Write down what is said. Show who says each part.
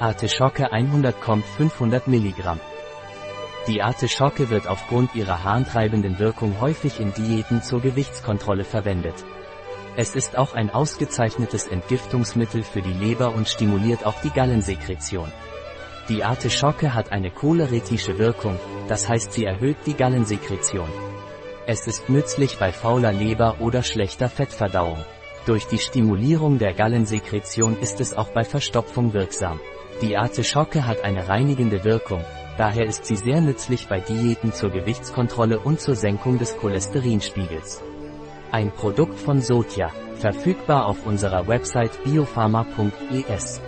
Speaker 1: Artischocke 100 kommt 500 Milligramm. Die Artischocke wird aufgrund ihrer harntreibenden Wirkung häufig in Diäten zur Gewichtskontrolle verwendet. Es ist auch ein ausgezeichnetes Entgiftungsmittel für die Leber und stimuliert auch die Gallensekretion. Die Artischocke hat eine choleretische Wirkung, das heißt sie erhöht die Gallensekretion. Es ist nützlich bei fauler Leber oder schlechter Fettverdauung. Durch die Stimulierung der Gallensekretion ist es auch bei Verstopfung wirksam. Die Artischocke hat eine reinigende Wirkung, daher ist sie sehr nützlich bei Diäten zur Gewichtskontrolle und zur Senkung des Cholesterinspiegels. Ein Produkt von Sotia, verfügbar auf unserer Website biopharma.es.